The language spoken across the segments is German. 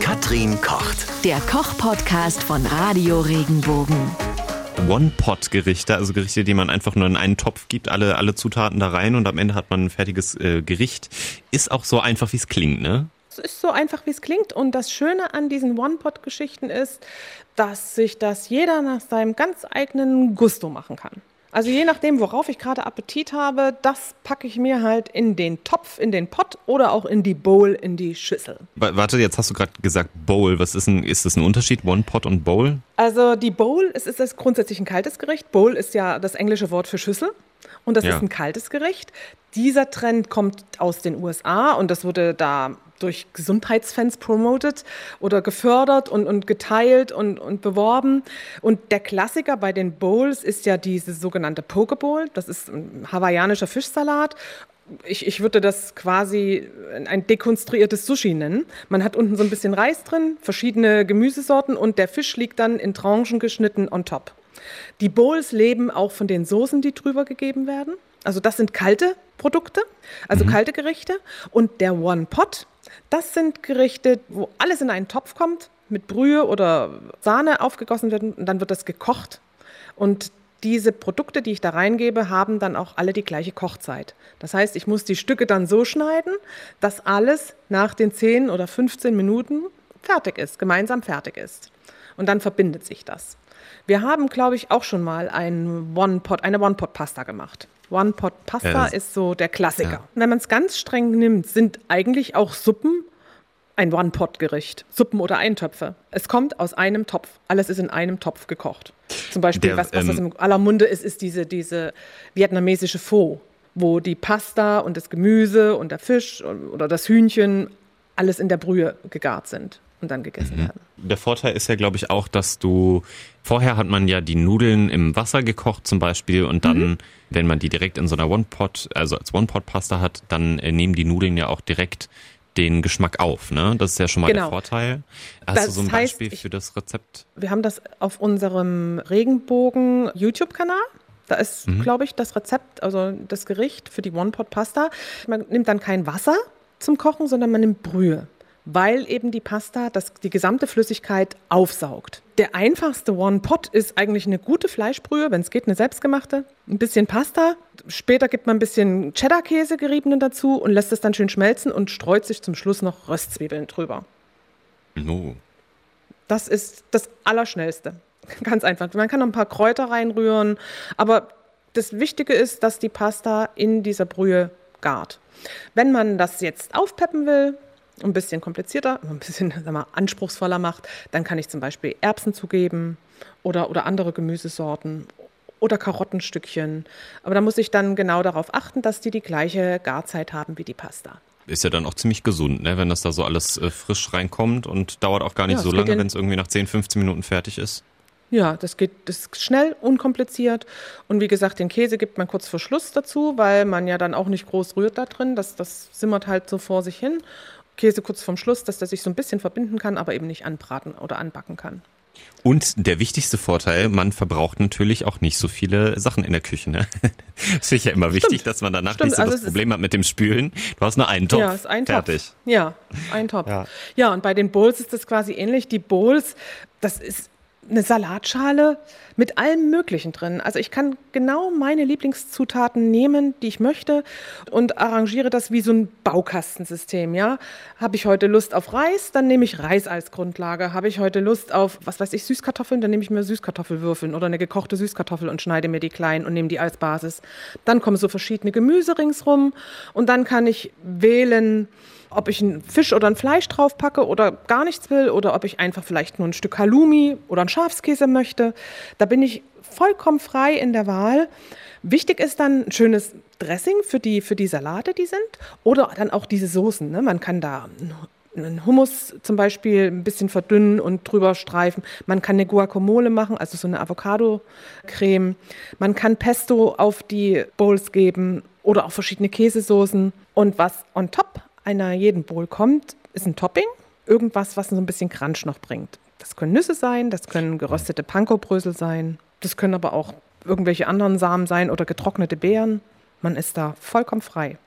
Katrin kocht. Der Koch-Podcast von Radio Regenbogen. One-Pot-Gerichte, also Gerichte, die man einfach nur in einen Topf gibt, alle, alle Zutaten da rein und am Ende hat man ein fertiges äh, Gericht. Ist auch so einfach, wie es klingt, ne? Es ist so einfach, wie es klingt. Und das Schöne an diesen One-Pot-Geschichten ist, dass sich das jeder nach seinem ganz eigenen Gusto machen kann. Also je nachdem, worauf ich gerade Appetit habe, das packe ich mir halt in den Topf, in den Pott oder auch in die Bowl, in die Schüssel. Warte, jetzt hast du gerade gesagt Bowl. Was ist, ein, ist das ein Unterschied? One Pot und Bowl? Also die Bowl ist, ist das grundsätzlich ein kaltes Gericht. Bowl ist ja das englische Wort für Schüssel. Und das ja. ist ein kaltes Gericht. Dieser Trend kommt aus den USA und das wurde da durch Gesundheitsfans promoted oder gefördert und, und geteilt und, und beworben. Und der Klassiker bei den Bowls ist ja diese sogenannte Pokeball. Das ist ein hawaiianischer Fischsalat ich, ich, würde das quasi ein dekonstruiertes Sushi nennen. Man hat unten so ein bisschen Reis drin, verschiedene Gemüsesorten und der Fisch liegt dann in Tranchen geschnitten on top. Die Bowls leben auch von den Soßen, die drüber gegeben werden. Also das sind kalte Produkte, also mhm. kalte Gerichte. Und der One Pot, das sind Gerichte, wo alles in einen Topf kommt, mit Brühe oder Sahne aufgegossen wird und dann wird das gekocht. Und diese Produkte, die ich da reingebe, haben dann auch alle die gleiche Kochzeit. Das heißt, ich muss die Stücke dann so schneiden, dass alles nach den 10 oder 15 Minuten fertig ist, gemeinsam fertig ist. Und dann verbindet sich das. Wir haben, glaube ich, auch schon mal ein One -Pot, eine One-Pot-Pasta gemacht. One-Pot-Pasta ja, ist so der Klassiker. Ja. Wenn man es ganz streng nimmt, sind eigentlich auch Suppen ein One-Pot-Gericht. Suppen oder Eintöpfe. Es kommt aus einem Topf. Alles ist in einem Topf gekocht. Zum Beispiel, der, was, was ähm, in aller Munde ist, ist diese, diese vietnamesische Pho, wo die Pasta und das Gemüse und der Fisch oder das Hühnchen alles in der Brühe gegart sind und dann gegessen mhm. werden. Der Vorteil ist ja, glaube ich, auch, dass du vorher hat man ja die Nudeln im Wasser gekocht zum Beispiel und dann, mhm. wenn man die direkt in so einer One-Pot, also als One-Pot-Pasta hat, dann äh, nehmen die Nudeln ja auch direkt den Geschmack auf, ne? Das ist ja schon mal genau. der Vorteil. Hast das du so ein heißt, Beispiel für das Rezept? Wir haben das auf unserem Regenbogen YouTube-Kanal. Da ist, mhm. glaube ich, das Rezept, also das Gericht für die One-Pot-Pasta. Man nimmt dann kein Wasser zum Kochen, sondern man nimmt Brühe weil eben die Pasta das, die gesamte Flüssigkeit aufsaugt. Der einfachste One-Pot ist eigentlich eine gute Fleischbrühe, wenn es geht, eine selbstgemachte. Ein bisschen Pasta. Später gibt man ein bisschen Cheddar-Käse geriebenen dazu und lässt es dann schön schmelzen und streut sich zum Schluss noch Röstzwiebeln drüber. No. Das ist das Allerschnellste. Ganz einfach. Man kann noch ein paar Kräuter reinrühren, aber das Wichtige ist, dass die Pasta in dieser Brühe gart. Wenn man das jetzt aufpeppen will, ein bisschen komplizierter, ein bisschen sag mal, anspruchsvoller macht, dann kann ich zum Beispiel Erbsen zugeben oder, oder andere Gemüsesorten oder Karottenstückchen. Aber da muss ich dann genau darauf achten, dass die die gleiche Garzeit haben wie die Pasta. Ist ja dann auch ziemlich gesund, ne? wenn das da so alles äh, frisch reinkommt und dauert auch gar nicht ja, so lange, wenn es irgendwie nach 10, 15 Minuten fertig ist. Ja, das geht das ist schnell, unkompliziert. Und wie gesagt, den Käse gibt man kurz vor Schluss dazu, weil man ja dann auch nicht groß rührt da drin. Das, das simmert halt so vor sich hin. Käse kurz vorm Schluss, dass der sich so ein bisschen verbinden kann, aber eben nicht anbraten oder anbacken kann. Und der wichtigste Vorteil, man verbraucht natürlich auch nicht so viele Sachen in der Küche. Ne? Ich ja immer Stimmt. wichtig, dass man danach Stimmt. nicht so also das Problem hat mit dem Spülen. Du hast nur einen Topf. Ja, ist ein Fertig. Topf. Ja, ein Topf. Ja. ja, und bei den Bowls ist das quasi ähnlich. Die Bowls, das ist eine Salatschale mit allem Möglichen drin. Also ich kann genau meine Lieblingszutaten nehmen, die ich möchte und arrangiere das wie so ein Baukastensystem. Ja, habe ich heute Lust auf Reis, dann nehme ich Reis als Grundlage. Habe ich heute Lust auf, was weiß ich, Süßkartoffeln, dann nehme ich mir Süßkartoffelwürfeln oder eine gekochte Süßkartoffel und schneide mir die klein und nehme die als Basis. Dann kommen so verschiedene Gemüse ringsrum und dann kann ich wählen ob ich einen Fisch oder ein Fleisch drauf packe oder gar nichts will oder ob ich einfach vielleicht nur ein Stück Halloumi oder einen Schafskäse möchte. Da bin ich vollkommen frei in der Wahl. Wichtig ist dann ein schönes Dressing für die, für die Salate, die sind, oder dann auch diese Soßen. Ne? Man kann da einen Hummus zum Beispiel ein bisschen verdünnen und drüber streifen. Man kann eine Guacamole machen, also so eine Avocado-Creme. Man kann Pesto auf die Bowls geben oder auch verschiedene Käsesoßen. Und was on top einer jeden Bowl kommt, ist ein Topping. Irgendwas, was so ein bisschen Crunch noch bringt. Das können Nüsse sein, das können geröstete Pankobrösel sein, das können aber auch irgendwelche anderen Samen sein oder getrocknete Beeren. Man ist da vollkommen frei.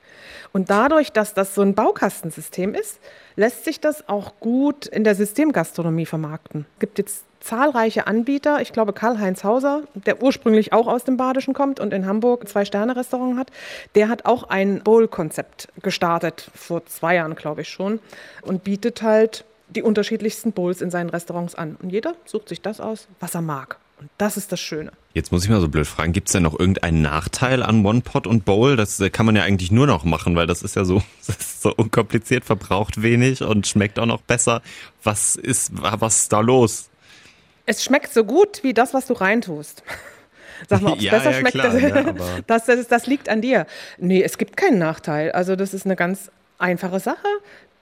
Und dadurch, dass das so ein Baukastensystem ist, lässt sich das auch gut in der Systemgastronomie vermarkten. Es gibt jetzt zahlreiche Anbieter. Ich glaube, Karl-Heinz Hauser, der ursprünglich auch aus dem Badischen kommt und in Hamburg zwei Sterne-Restaurant hat, der hat auch ein Bowl-Konzept gestartet, vor zwei Jahren, glaube ich schon, und bietet halt die unterschiedlichsten Bowls in seinen Restaurants an. Und jeder sucht sich das aus, was er mag. Und das ist das Schöne. Jetzt muss ich mal so blöd fragen, gibt es denn noch irgendeinen Nachteil an One Pot und Bowl? Das äh, kann man ja eigentlich nur noch machen, weil das ist ja so, ist so unkompliziert, verbraucht wenig und schmeckt auch noch besser. Was ist, was ist da los? Es schmeckt so gut wie das, was du reintust. Sag mal, ob es ja, besser ja, schmeckt, klar, ja, das, das, das liegt an dir. Nee, es gibt keinen Nachteil. Also das ist eine ganz einfache Sache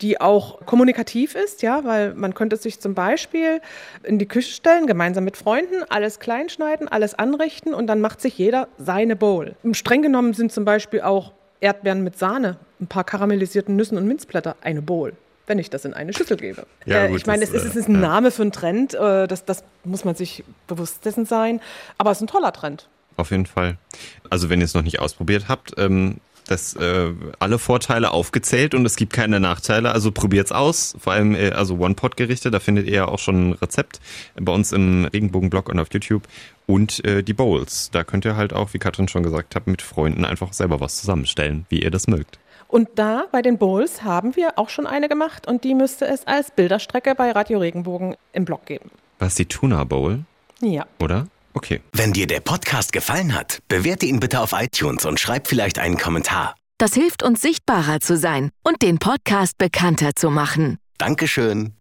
die auch kommunikativ ist, ja, weil man könnte sich zum Beispiel in die Küche stellen, gemeinsam mit Freunden, alles kleinschneiden, alles anrichten und dann macht sich jeder seine Bowl. Streng genommen sind zum Beispiel auch Erdbeeren mit Sahne, ein paar karamellisierten Nüssen und Minzblätter eine Bowl wenn ich das in eine Schüssel gebe. Ja, äh, gut, ich meine, es, ist, es ist ein. Name für einen Trend, äh, das, das muss man sich bewusst dessen sein, aber es ist ein toller Trend. Auf jeden Fall. Also wenn ihr es noch nicht ausprobiert habt, ähm, das äh, alle Vorteile aufgezählt und es gibt keine Nachteile. Also probiert's aus. Vor allem äh, also One-Pot-Gerichte, da findet ihr ja auch schon ein Rezept bei uns im Regenbogen-Blog und auf YouTube. Und äh, die Bowls. Da könnt ihr halt auch, wie Katrin schon gesagt hat, mit Freunden einfach selber was zusammenstellen, wie ihr das mögt. Und da bei den Bowls haben wir auch schon eine gemacht und die müsste es als Bilderstrecke bei Radio Regenbogen im Blog geben. Was die Tuna Bowl? Ja. Oder? Okay. Wenn dir der Podcast gefallen hat, bewerte ihn bitte auf iTunes und schreib vielleicht einen Kommentar. Das hilft uns sichtbarer zu sein und den Podcast bekannter zu machen. Dankeschön.